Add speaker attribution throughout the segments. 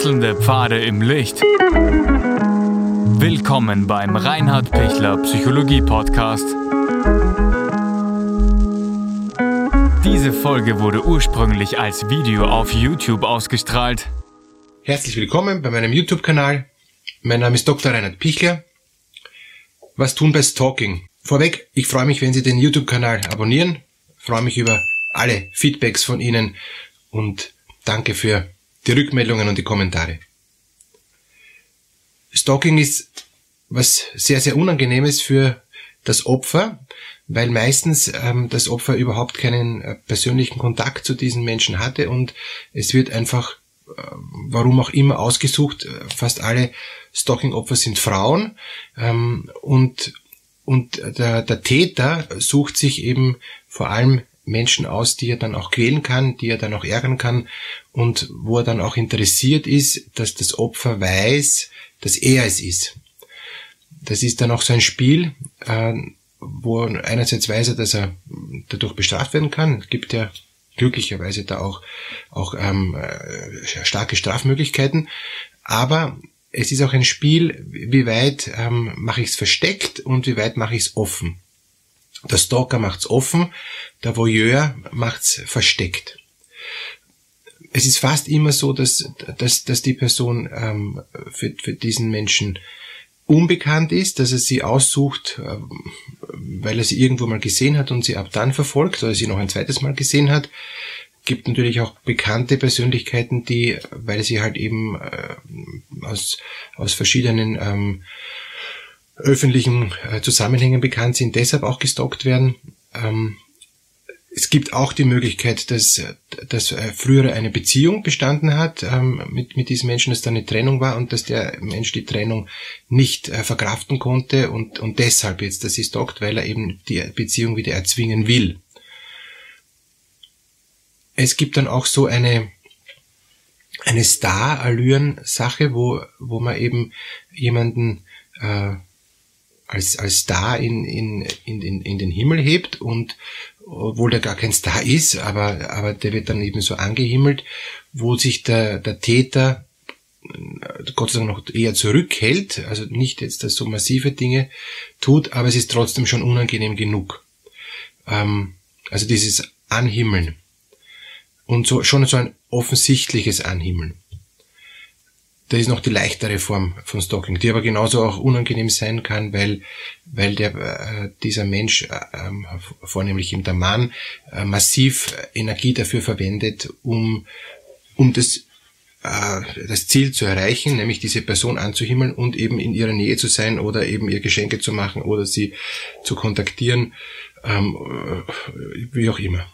Speaker 1: Wechselnde Pfade im Licht. Willkommen beim Reinhard Pichler Psychologie Podcast. Diese Folge wurde ursprünglich als Video auf YouTube ausgestrahlt.
Speaker 2: Herzlich willkommen bei meinem YouTube-Kanal. Mein Name ist Dr. Reinhard Pichler. Was tun bei Stalking? Vorweg, ich freue mich, wenn Sie den YouTube-Kanal abonnieren. Ich freue mich über alle Feedbacks von Ihnen und danke für die Rückmeldungen und die Kommentare. Stalking ist was sehr, sehr Unangenehmes für das Opfer, weil meistens ähm, das Opfer überhaupt keinen äh, persönlichen Kontakt zu diesen Menschen hatte und es wird einfach, äh, warum auch immer, ausgesucht. Fast alle Stalking-Opfer sind Frauen ähm, und, und der, der Täter sucht sich eben vor allem Menschen aus, die er dann auch quälen kann, die er dann auch ärgern kann und wo er dann auch interessiert ist, dass das Opfer weiß, dass er es ist. Das ist dann auch so ein Spiel, äh, wo einerseits weiß er, dass er dadurch bestraft werden kann. Es gibt ja glücklicherweise da auch, auch ähm, äh, starke Strafmöglichkeiten. Aber es ist auch ein Spiel, wie weit ähm, mache ich es versteckt und wie weit mache ich es offen. Der Stalker macht's offen, der Voyeur macht's versteckt. Es ist fast immer so, dass, dass, dass die Person ähm, für, für diesen Menschen unbekannt ist, dass er sie aussucht, äh, weil er sie irgendwo mal gesehen hat und sie ab dann verfolgt oder sie noch ein zweites Mal gesehen hat. Gibt natürlich auch bekannte Persönlichkeiten, die, weil sie halt eben äh, aus, aus verschiedenen ähm, öffentlichen äh, Zusammenhängen bekannt sind, deshalb auch gestalkt werden. Ähm, es gibt auch die Möglichkeit, dass, dass äh, früher eine Beziehung bestanden hat ähm, mit, mit diesem Menschen, dass da eine Trennung war und dass der Mensch die Trennung nicht äh, verkraften konnte und, und deshalb jetzt das ist stalkt, weil er eben die Beziehung wieder erzwingen will. Es gibt dann auch so eine, eine Star-Allüren-Sache, wo, wo man eben jemanden äh, als, als Star in, in, in, in, in den Himmel hebt und obwohl der gar kein Star ist, aber, aber der wird dann eben so angehimmelt, wo sich der, der Täter äh, Gott sei Dank noch eher zurückhält, also nicht jetzt, dass so massive Dinge tut, aber es ist trotzdem schon unangenehm genug. Ähm, also dieses Anhimmeln. Und so, schon so ein offensichtliches Anhimmeln das ist noch die leichtere Form von Stalking, die aber genauso auch unangenehm sein kann, weil, weil der, äh, dieser Mensch, äh, ähm, vornehmlich eben der Mann, äh, massiv Energie dafür verwendet, um, um das, äh, das Ziel zu erreichen, nämlich diese Person anzuhimmeln und eben in ihrer Nähe zu sein oder eben ihr Geschenke zu machen oder sie zu kontaktieren, ähm, äh, wie auch immer.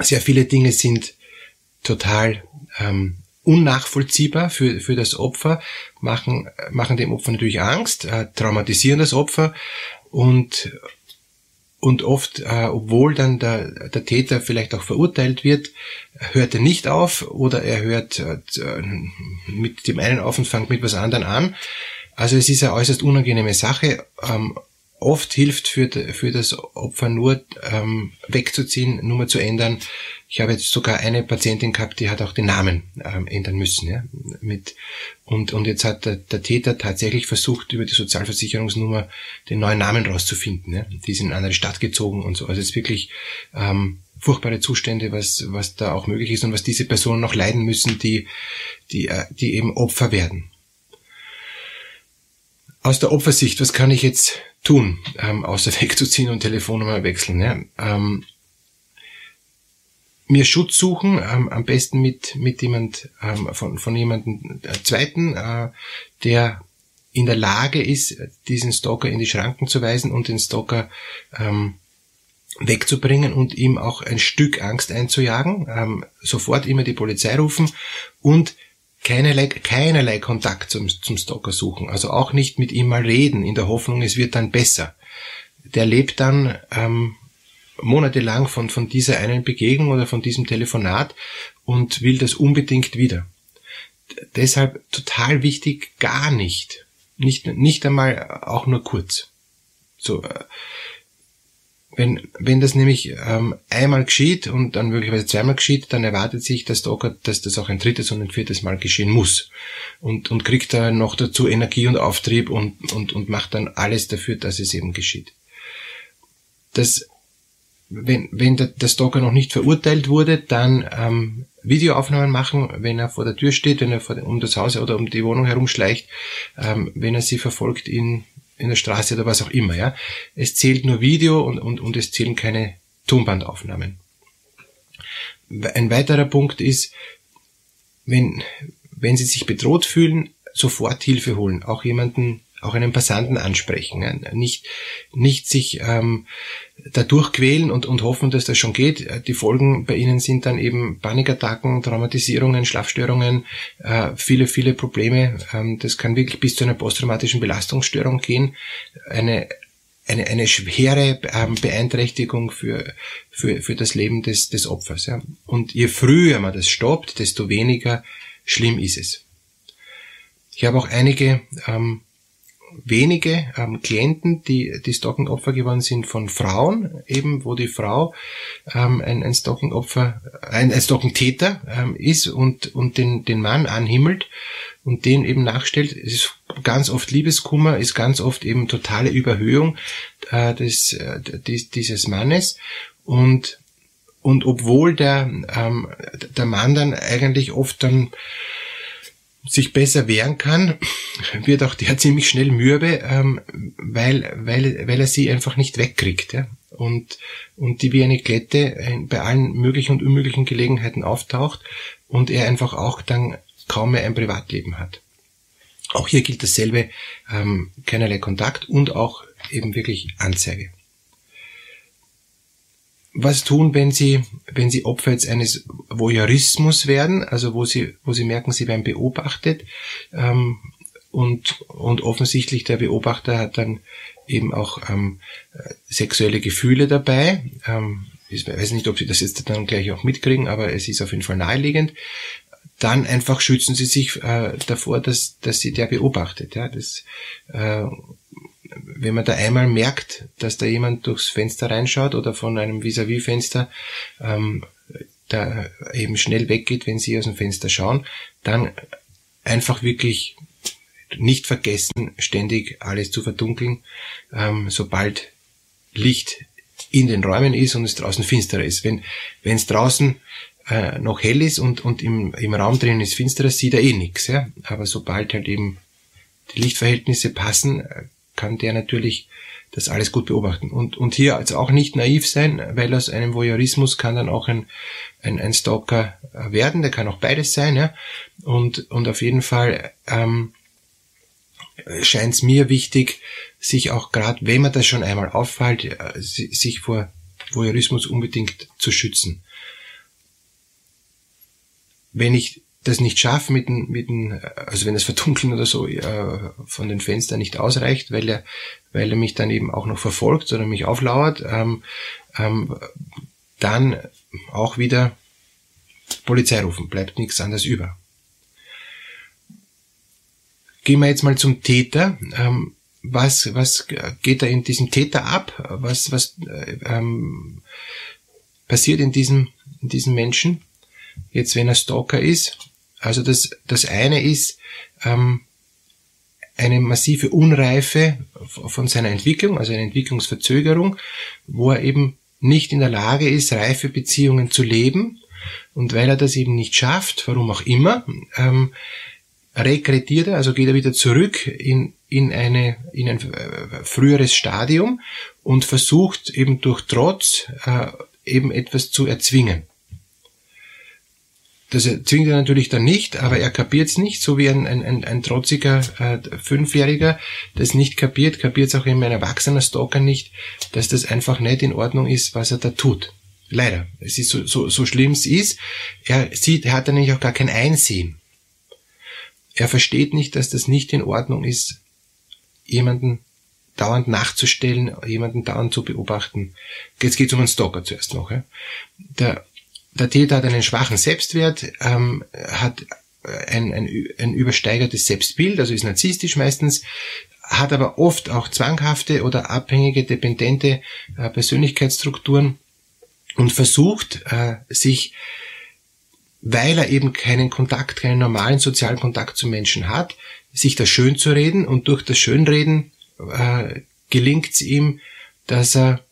Speaker 2: Sehr viele Dinge sind total ähm, unnachvollziehbar für, für das Opfer, machen, machen dem Opfer natürlich Angst, äh, traumatisieren das Opfer und, und oft, äh, obwohl dann der, der Täter vielleicht auch verurteilt wird, hört er nicht auf oder er hört äh, mit dem einen auf und fängt mit was anderem an. Also es ist eine äußerst unangenehme Sache. Ähm, oft hilft für, für das Opfer nur ähm, wegzuziehen, Nummer zu ändern, ich habe jetzt sogar eine Patientin gehabt, die hat auch den Namen ähm, ändern müssen. Ja, mit, und, und jetzt hat der, der Täter tatsächlich versucht, über die Sozialversicherungsnummer den neuen Namen rauszufinden. Ja. Die ist in eine andere Stadt gezogen und so. Also es ist wirklich ähm, furchtbare Zustände, was, was da auch möglich ist und was diese Personen noch leiden müssen, die, die, äh, die eben Opfer werden. Aus der Opfersicht, was kann ich jetzt tun, ähm, außer wegzuziehen und Telefonnummer wechseln? Ja? Ähm, mir Schutz suchen, ähm, am besten mit, mit jemand, ähm, von, von jemandem äh, Zweiten, äh, der in der Lage ist, diesen Stalker in die Schranken zu weisen und den Stalker ähm, wegzubringen und ihm auch ein Stück Angst einzujagen, ähm, sofort immer die Polizei rufen und keinerlei, keinerlei Kontakt zum, zum Stalker suchen. Also auch nicht mit ihm mal reden, in der Hoffnung, es wird dann besser. Der lebt dann ähm, monatelang von, von dieser einen Begegnung oder von diesem Telefonat und will das unbedingt wieder. Deshalb total wichtig, gar nicht. Nicht, nicht einmal auch nur kurz. So, äh, wenn, wenn das nämlich ähm, einmal geschieht und dann möglicherweise zweimal geschieht, dann erwartet sich der Stalker, dass das auch ein drittes und ein viertes Mal geschehen muss. Und, und kriegt da noch dazu Energie und Auftrieb und, und, und macht dann alles dafür, dass es eben geschieht. Das, wenn, wenn der, der Stalker noch nicht verurteilt wurde, dann ähm, Videoaufnahmen machen, wenn er vor der Tür steht, wenn er vor, um das Haus oder um die Wohnung herumschleicht, ähm, wenn er sie verfolgt in in der Straße oder was auch immer, ja. Es zählt nur Video und, und, und es zählen keine Tonbandaufnahmen. Ein weiterer Punkt ist, wenn, wenn Sie sich bedroht fühlen, sofort Hilfe holen. Auch jemanden auch einen Passanten ansprechen. Nicht, nicht sich ähm, da durchquälen und, und hoffen, dass das schon geht. Die Folgen bei ihnen sind dann eben Panikattacken, Traumatisierungen, Schlafstörungen, äh, viele, viele Probleme. Ähm, das kann wirklich bis zu einer posttraumatischen Belastungsstörung gehen. Eine, eine, eine schwere ähm, Beeinträchtigung für, für, für das Leben des, des Opfers. Ja. Und je früher man das stoppt, desto weniger schlimm ist es. Ich habe auch einige ähm, wenige ähm, Klienten, die, die Stalking-Opfer geworden sind von Frauen, eben wo die Frau ähm, ein, ein Stalking-Opfer, ein, ein Stalking-Täter ähm, ist und, und den, den Mann anhimmelt und den eben nachstellt. Es ist ganz oft Liebeskummer, ist ganz oft eben totale Überhöhung äh, des, äh, des, dieses Mannes und und obwohl der, ähm, der Mann dann eigentlich oft dann sich besser wehren kann, wird auch der ziemlich schnell mürbe, ähm, weil, weil, weil er sie einfach nicht wegkriegt. Ja? Und, und die wie eine Klette bei allen möglichen und unmöglichen Gelegenheiten auftaucht und er einfach auch dann kaum mehr ein Privatleben hat. Auch hier gilt dasselbe, ähm, keinerlei Kontakt und auch eben wirklich Anzeige was tun, wenn sie, wenn sie Opfer jetzt eines Voyeurismus werden, also wo sie, wo sie merken, sie werden beobachtet ähm, und, und offensichtlich der Beobachter hat dann eben auch ähm, sexuelle Gefühle dabei. Ähm, ich weiß nicht, ob sie das jetzt dann gleich auch mitkriegen, aber es ist auf jeden Fall naheliegend. Dann einfach schützen sie sich äh, davor, dass, dass sie der beobachtet. Ja, das, äh, wenn man da einmal merkt, dass da jemand durchs Fenster reinschaut oder von einem Vis-à-vis-Fenster ähm, da eben schnell weggeht, wenn sie aus dem Fenster schauen, dann einfach wirklich nicht vergessen, ständig alles zu verdunkeln, ähm, sobald Licht in den Räumen ist und es draußen finsterer ist. Wenn wenn es draußen äh, noch hell ist und, und im, im Raum drin ist finsterer, sieht er eh nichts. Ja? Aber sobald halt eben die Lichtverhältnisse passen, kann der natürlich das alles gut beobachten. Und, und hier also auch nicht naiv sein, weil aus einem Voyeurismus kann dann auch ein, ein, ein Stalker werden, der kann auch beides sein. Ja? Und, und auf jeden Fall ähm, scheint es mir wichtig, sich auch gerade, wenn man das schon einmal auffällt, äh, sich vor Voyeurismus unbedingt zu schützen. Wenn ich das nicht schaffe mit dem, mit dem, also wenn das Verdunkeln oder so äh, von den Fenstern nicht ausreicht, weil er, weil er mich dann eben auch noch verfolgt oder mich auflauert, ähm, ähm, dann auch wieder Polizei rufen, bleibt nichts anderes über. Gehen wir jetzt mal zum Täter. Ähm, was, was geht da in diesem Täter ab? Was, was äh, ähm, passiert in diesem, in diesem Menschen? Jetzt, wenn er Stalker ist, also das, das eine ist ähm, eine massive Unreife von seiner Entwicklung, also eine Entwicklungsverzögerung, wo er eben nicht in der Lage ist, reife Beziehungen zu leben. Und weil er das eben nicht schafft, warum auch immer, ähm, regrediert er, also geht er wieder zurück in, in, eine, in ein äh, früheres Stadium und versucht eben durch Trotz äh, eben etwas zu erzwingen. Das zwingt er natürlich dann nicht, aber er kapiert es nicht, so wie ein, ein, ein, ein trotziger äh, Fünfjähriger das nicht kapiert, kapiert es auch in meiner erwachsener Stalker nicht, dass das einfach nicht in Ordnung ist, was er da tut. Leider. Es ist so, so, so schlimm es ist. Er sieht, er hat dann nämlich auch gar kein Einsehen. Er versteht nicht, dass das nicht in Ordnung ist, jemanden dauernd nachzustellen, jemanden dauernd zu beobachten. Jetzt geht es um einen Stalker zuerst noch. Ja. Der der Täter hat einen schwachen Selbstwert, ähm, hat ein, ein, ein übersteigertes Selbstbild, also ist narzisstisch meistens, hat aber oft auch zwanghafte oder abhängige, dependente äh, Persönlichkeitsstrukturen und versucht, äh, sich, weil er eben keinen Kontakt, keinen normalen sozialen Kontakt zu Menschen hat, sich das schön zu reden und durch das Schönreden äh, gelingt es ihm, dass er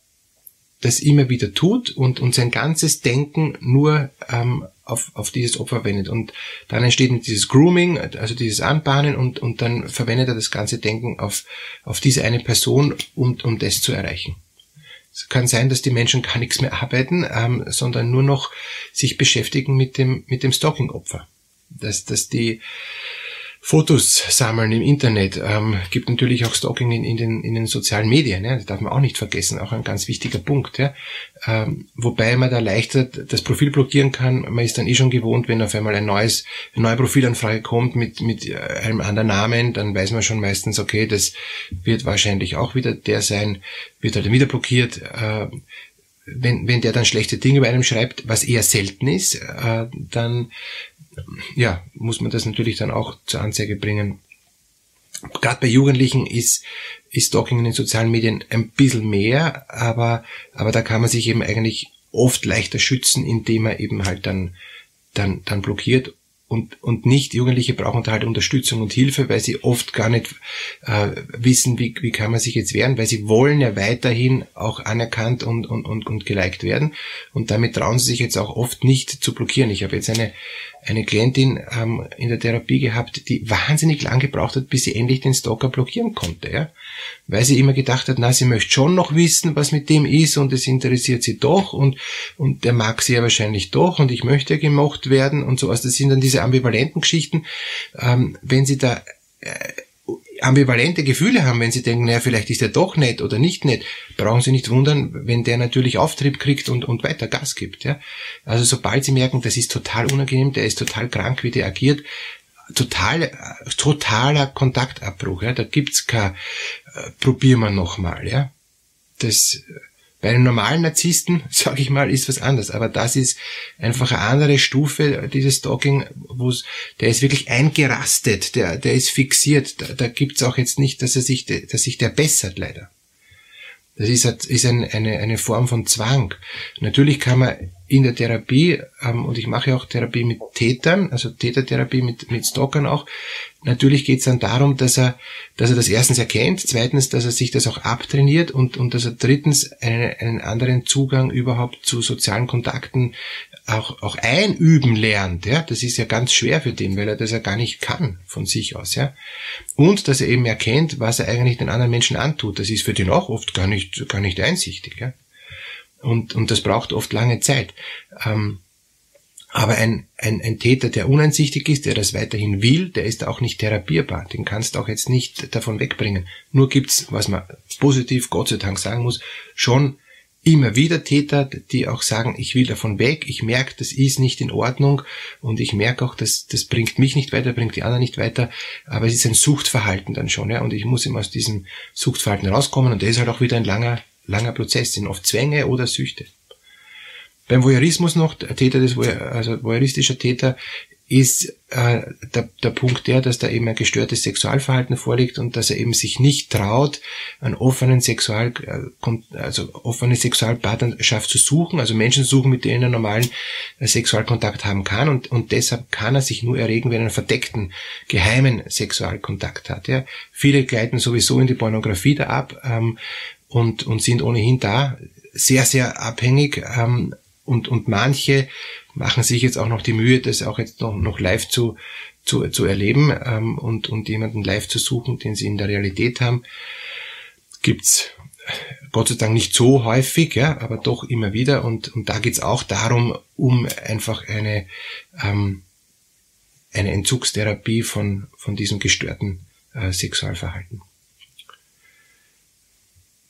Speaker 2: das immer wieder tut und, und sein ganzes Denken nur ähm, auf, auf dieses Opfer wendet. Und dann entsteht dieses Grooming, also dieses Anbahnen und, und dann verwendet er das ganze Denken auf, auf diese eine Person, um, um das zu erreichen. Es kann sein, dass die Menschen gar nichts mehr arbeiten, ähm, sondern nur noch sich beschäftigen mit dem, mit dem Stalking-Opfer. Dass, dass die, Fotos sammeln im Internet, ähm, gibt natürlich auch Stalking in, in, den, in den sozialen Medien, ja, das darf man auch nicht vergessen, auch ein ganz wichtiger Punkt. Ja. Ähm, wobei man da leichter das Profil blockieren kann, man ist dann eh schon gewohnt, wenn auf einmal ein neues, eine neue Profilanfrage kommt mit, mit äh, einem anderen Namen, dann weiß man schon meistens, okay, das wird wahrscheinlich auch wieder der sein, wird halt wieder blockiert. Äh, wenn, wenn der dann schlechte Dinge über einem schreibt, was eher selten ist, äh, dann ja, muss man das natürlich dann auch zur Anzeige bringen. Gerade bei Jugendlichen ist, ist Stalking in den sozialen Medien ein bisschen mehr, aber, aber da kann man sich eben eigentlich oft leichter schützen, indem man eben halt dann, dann, dann blockiert und, und nicht Jugendliche brauchen da halt Unterstützung und Hilfe, weil sie oft gar nicht äh, wissen, wie, wie kann man sich jetzt wehren, weil sie wollen ja weiterhin auch anerkannt und, und, und, und geliked werden und damit trauen sie sich jetzt auch oft nicht zu blockieren. Ich habe jetzt eine, eine Klientin ähm, in der Therapie gehabt, die wahnsinnig lang gebraucht hat, bis sie endlich den Stalker blockieren konnte, ja? weil sie immer gedacht hat, na, sie möchte schon noch wissen, was mit dem ist und es interessiert sie doch und und der mag sie ja wahrscheinlich doch und ich möchte gemocht werden und so. Also das sind dann diese ambivalenten Geschichten, ähm, wenn sie da äh, ambivalente Gefühle haben, wenn sie denken, naja, vielleicht ist er doch nett oder nicht nett, brauchen sie nicht wundern, wenn der natürlich Auftrieb kriegt und, und weiter Gas gibt. Ja? Also sobald sie merken, das ist total unangenehm, der ist total krank, wie der agiert, total, totaler Kontaktabbruch. Ja? Da gibt's kein äh, probieren wir nochmal. Ja? Das bei einem normalen Narzissten, sage ich mal, ist was anderes. Aber das ist einfach eine andere Stufe, dieses Stalking, wo der ist wirklich eingerastet, der, der ist fixiert. Da, da gibt's auch jetzt nicht, dass er sich, dass sich der bessert, leider. Das ist, ist ein, eine, eine Form von Zwang. Natürlich kann man in der Therapie, ähm, und ich mache auch Therapie mit Tätern, also Tätertherapie mit, mit Stalkern auch, natürlich geht es dann darum, dass er, dass er das erstens erkennt, zweitens, dass er sich das auch abtrainiert und, und dass er drittens einen, einen anderen Zugang überhaupt zu sozialen Kontakten auch, auch einüben lernt, ja, das ist ja ganz schwer für den, weil er das ja gar nicht kann von sich aus, ja. Und dass er eben erkennt, was er eigentlich den anderen Menschen antut. Das ist für den auch oft gar nicht, gar nicht einsichtig, ja. Und, und das braucht oft lange Zeit. Ähm, aber ein, ein, ein Täter, der uneinsichtig ist, der das weiterhin will, der ist auch nicht therapierbar. Den kannst du auch jetzt nicht davon wegbringen. Nur gibt's, was man positiv, Gott sei Dank sagen muss, schon immer wieder Täter, die auch sagen, ich will davon weg, ich merke, das ist nicht in Ordnung und ich merke auch, dass das bringt mich nicht weiter, bringt die anderen nicht weiter, aber es ist ein Suchtverhalten dann schon, ja, und ich muss immer aus diesem Suchtverhalten rauskommen und das ist halt auch wieder ein langer, langer Prozess, sind oft Zwänge oder Süchte. Beim Voyeurismus noch, Täter des, also voyeuristischer Täter ist äh, der, der Punkt der, dass da eben ein gestörtes Sexualverhalten vorliegt und dass er eben sich nicht traut, einen offenen Sexual, äh, also offene Sexualpartnerschaft zu suchen, also Menschen suchen, mit denen er normalen äh, Sexualkontakt haben kann und, und deshalb kann er sich nur erregen, wenn er einen verdeckten, geheimen Sexualkontakt hat. Ja. Viele gleiten sowieso in die Pornografie da ab ähm, und, und sind ohnehin da sehr, sehr abhängig ähm, und, und manche machen sich jetzt auch noch die Mühe, das auch jetzt noch, noch live zu, zu, zu erleben ähm, und, und jemanden live zu suchen, den sie in der Realität haben. Gibt's Gott sei Dank nicht so häufig, ja, aber doch immer wieder. Und, und da geht's auch darum, um einfach eine, ähm, eine Entzugstherapie von, von diesem gestörten äh, Sexualverhalten.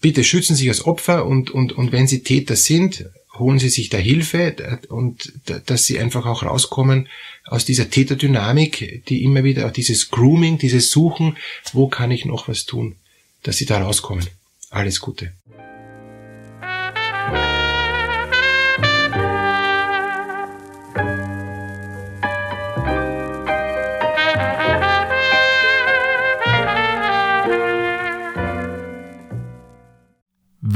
Speaker 2: Bitte schützen Sie sich als Opfer und, und, und wenn Sie Täter sind, holen sie sich da Hilfe und dass sie einfach auch rauskommen aus dieser Täterdynamik, die immer wieder auch dieses Grooming, dieses Suchen, wo kann ich noch was tun, dass sie da rauskommen. Alles Gute.